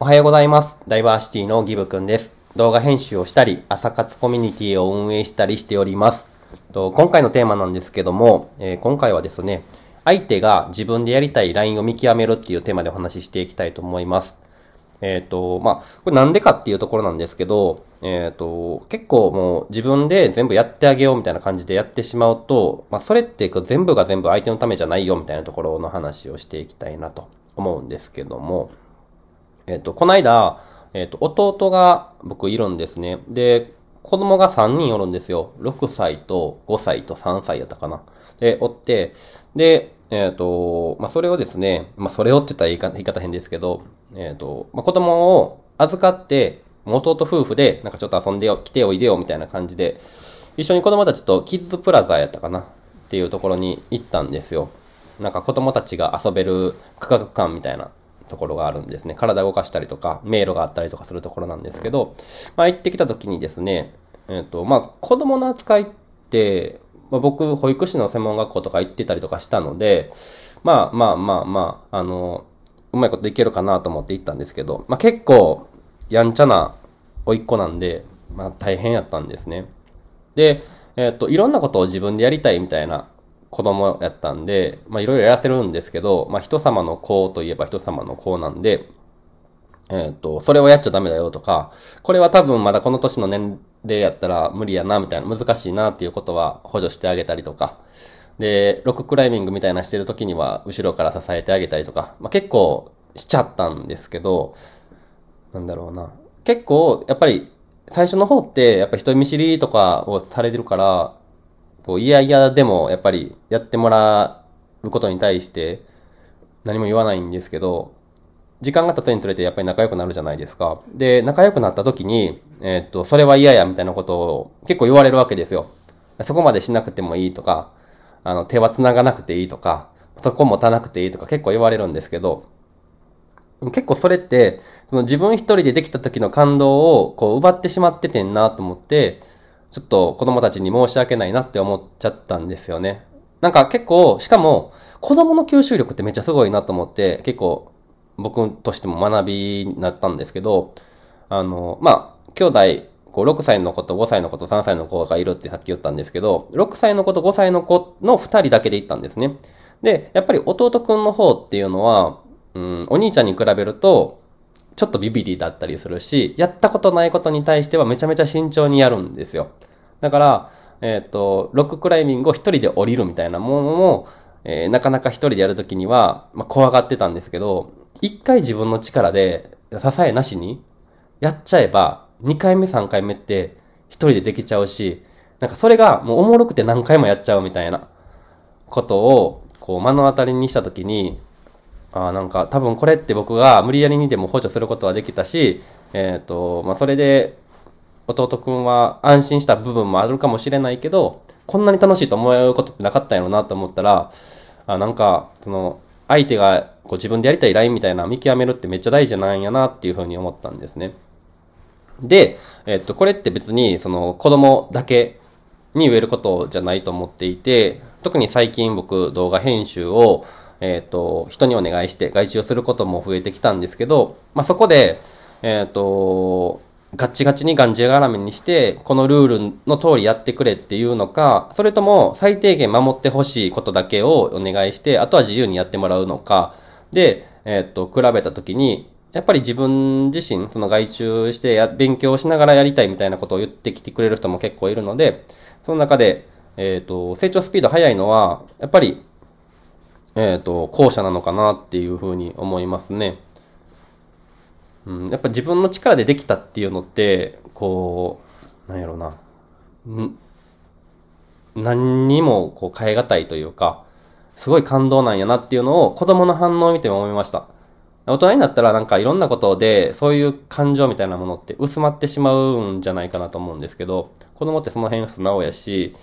おはようございます。ダイバーシティのギブくんです。動画編集をしたり、朝活コミュニティを運営したりしております。と今回のテーマなんですけども、えー今回はですね、相手が自分でやりたい LINE を見極めるっていうテーマでお話ししていきたいと思います。えっ、と、まあ、これなんでかっていうところなんですけど、えっ、と、結構もう自分で全部やってあげようみたいな感じでやってしまうと、まあ、それって全部が全部相手のためじゃないよみたいなところの話をしていきたいなと思うんですけども、えっ、と、この間、えっ、と、弟が僕いるんですね。で、子供が3人おるんですよ。6歳と5歳と3歳やったかな。で、おって、で、えっ、と、まあ、それをですね、まあ、それをって言ったら言い方変ですけど、えっ、と、まあ、子供を預かって、弟夫婦で、なんかちょっと遊んでよ、来ておいでよ、みたいな感じで、一緒に子供たちとキッズプラザやったかなっていうところに行ったんですよ。なんか子供たちが遊べる区画館みたいなところがあるんですね。体動かしたりとか、迷路があったりとかするところなんですけど、まあ行ってきた時にですね、えっ、と、まあ子供の扱いって、まあ、僕、保育士の専門学校とか行ってたりとかしたので、まあまあまあまあ、あの、うまいこといけるかなと思って行ったんですけど、まあ結構、やんちゃな甥っ子なんで、まあ大変やったんですね。で、えっ、と、いろんなことを自分でやりたいみたいな子供やったんで、まあいろいろやらせるんですけど、まあ人様の子といえば人様の子なんで、えっ、と、それをやっちゃダメだよとか、これは多分まだこの年の年齢やったら無理やな、みたいな、難しいなっていうことは補助してあげたりとか、で、ロッククライミングみたいなしてる時には後ろから支えてあげたりとか、まあ結構しちゃったんですけど、なんだろうな。結構、やっぱり、最初の方って、やっぱ人見知りとかをされてるから、こう、いやいやでも、やっぱり、やってもらうことに対して、何も言わないんですけど、時間が経つにつれてやっぱり仲良くなるじゃないですか。で、仲良くなった時に、えーっと、それは嫌や、みたいなことを結構言われるわけですよ。そこまでしなくてもいいとか、あの、手は繋がなくていいとか、そこ持たなくていいとか結構言われるんですけど、結構それって、その自分一人でできた時の感動をこう奪ってしまっててんなと思って、ちょっと子供たちに申し訳ないなって思っちゃったんですよね。なんか結構、しかも子供の吸収力ってめっちゃすごいなと思って、結構僕としても学びになったんですけど、あの、まあ、兄弟、こう6歳の子と5歳の子と3歳の子がいるってさっき言ったんですけど、6歳の子と5歳の子の2人だけで行ったんですね。で、やっぱり弟くんの方っていうのは、うん、お兄ちゃんに比べると、ちょっとビビリだったりするし、やったことないことに対してはめちゃめちゃ慎重にやるんですよ。だから、えっ、と、ロッククライミングを一人で降りるみたいなものも、えーなかなか一人でやるときには、まあ、怖がってたんですけど、一回自分の力で、支えなしに、やっちゃえば、二回目三回目って、一人でできちゃうし、なんかそれがもうおもろくて何回もやっちゃうみたいなことを、こう目の当たりにしたときに、あーなんか多分これって僕が無理やりにでも補助することはできたし、えっ、と、まあ、それで弟くんは安心した部分もあるかもしれないけど、こんなに楽しいと思えることってなかったんやろなと思ったら、あなんか、その、相手がこう自分でやりたいラインみたいな見極めるってめっちゃ大事なんやなっていうふうに思ったんですね。で、えっと、これって別に、その、子供だけに言えることじゃないと思っていて、特に最近僕動画編集を、えっと、人にお願いして外注することも増えてきたんですけど、まあ、そこで、えっと、ガッチガチにがんじがらめにして、このルールの通りやってくれっていうのか、それとも最低限守ってほしいことだけをお願いして、あとは自由にやってもらうのか、で、えっと、比べたときに、やっぱり自分自身、その外注してや、勉強しながらやりたいみたいなことを言ってきてくれる人も結構いるので、その中で、えっ、と、成長スピード速いのは、やっぱり、えっ、と、後者なのかなっていうふうに思いますね。うん、やっぱ自分の力でできたっていうのって、こう、なんやろな、ん何にもこう変え難いというか、すごい感動なんやなっていうのを子供の反応を見ても思いました。大人になったらなんかいろんなことでそういう感情みたいなものって薄まってしまうんじゃないかなと思うんですけど、子供ってその辺素直やし、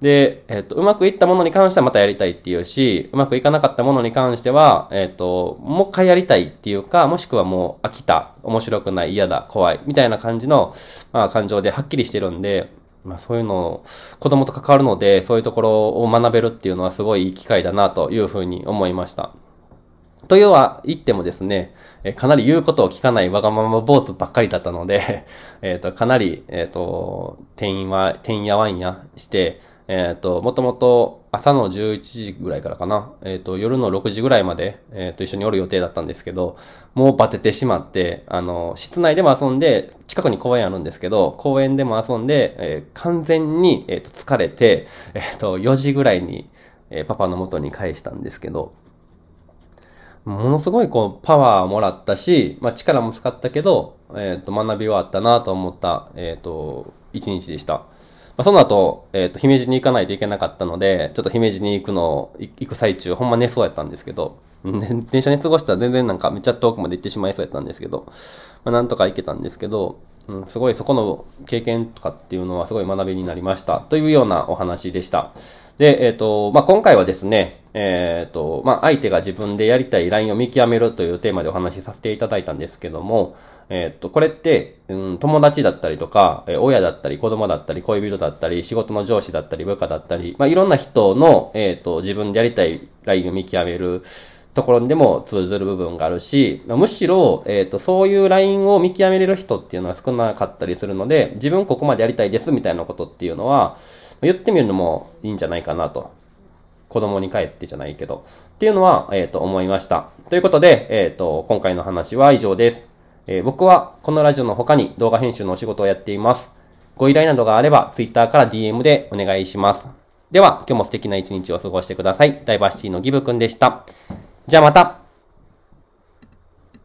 で、えっ、と、うまくいったものに関してはまたやりたいっていうし、うまくいかなかったものに関しては、えっ、と、もう一回やりたいっていうか、もしくはもう飽きた、面白くない、嫌だ、怖い、みたいな感じの、まあ感情ではっきりしてるんで、まあそういうのを、子供と関わるので、そういうところを学べるっていうのはすごいいい機会だなというふうに思いました。というは言ってもですね、えかなり言うことを聞かないわがまま坊主ばっかりだったので、えっ、と、かなり、えっ、と、てんわ、てんやわんやして、えっ、と、もともと朝の11時ぐらいからかな、えっ、と、夜の6時ぐらいまで、えっ、と、一緒におる予定だったんですけど、もうバテてしまって、あの、室内でも遊んで、近くに公園あるんですけど、公園でも遊んで、え完全に、えっ、と、疲れて、えっ、と、4時ぐらいに、えパパの元に返したんですけど、ものすごいこう、パワーもらったし、まあ力も使ったけど、えっ、と、学びはあったなと思った、えっ、と、一日でした。まあ、その後、えっ、ー、と、姫路に行かないといけなかったので、ちょっと姫路に行くの、行く最中、ほんま寝そうやったんですけど、電車に過ごしたら全然なんかめっちゃ遠くまで行ってしまいそうやったんですけど、まあ、なんとか行けたんですけど、うん、すごいそこの経験とかっていうのはすごい学びになりましたというようなお話でした。で、えっ、ー、と、まあ、今回はですね、えっ、ー、と、まあ、相手が自分でやりたいラインを見極めるというテーマでお話しさせていただいたんですけども、えっ、ー、と、これって、うん、友達だったりとか、え親だったり、子供だったり、恋人だったり、仕事の上司だったり、部下だったり、まあ、いろんな人の、えっ、と、自分でやりたいラインを見極めるところにでも通ずる部分があるし、むしろ、えっ、と、そういうラインを見極めれる人っていうのは少なかったりするので、自分ここまでやりたいですみたいなことっていうのは、言ってみるのもいいんじゃないかなと。子供に帰ってじゃないけど。っていうのは、えっ、ー、と、思いました。ということで、えっ、ー、と、今回の話は以上です。えー、僕はこのラジオの他に動画編集のお仕事をやっています。ご依頼などがあれば、Twitter から DM でお願いします。では、今日も素敵な一日を過ごしてください。ダイバーシティのギブくんでした。じゃあまた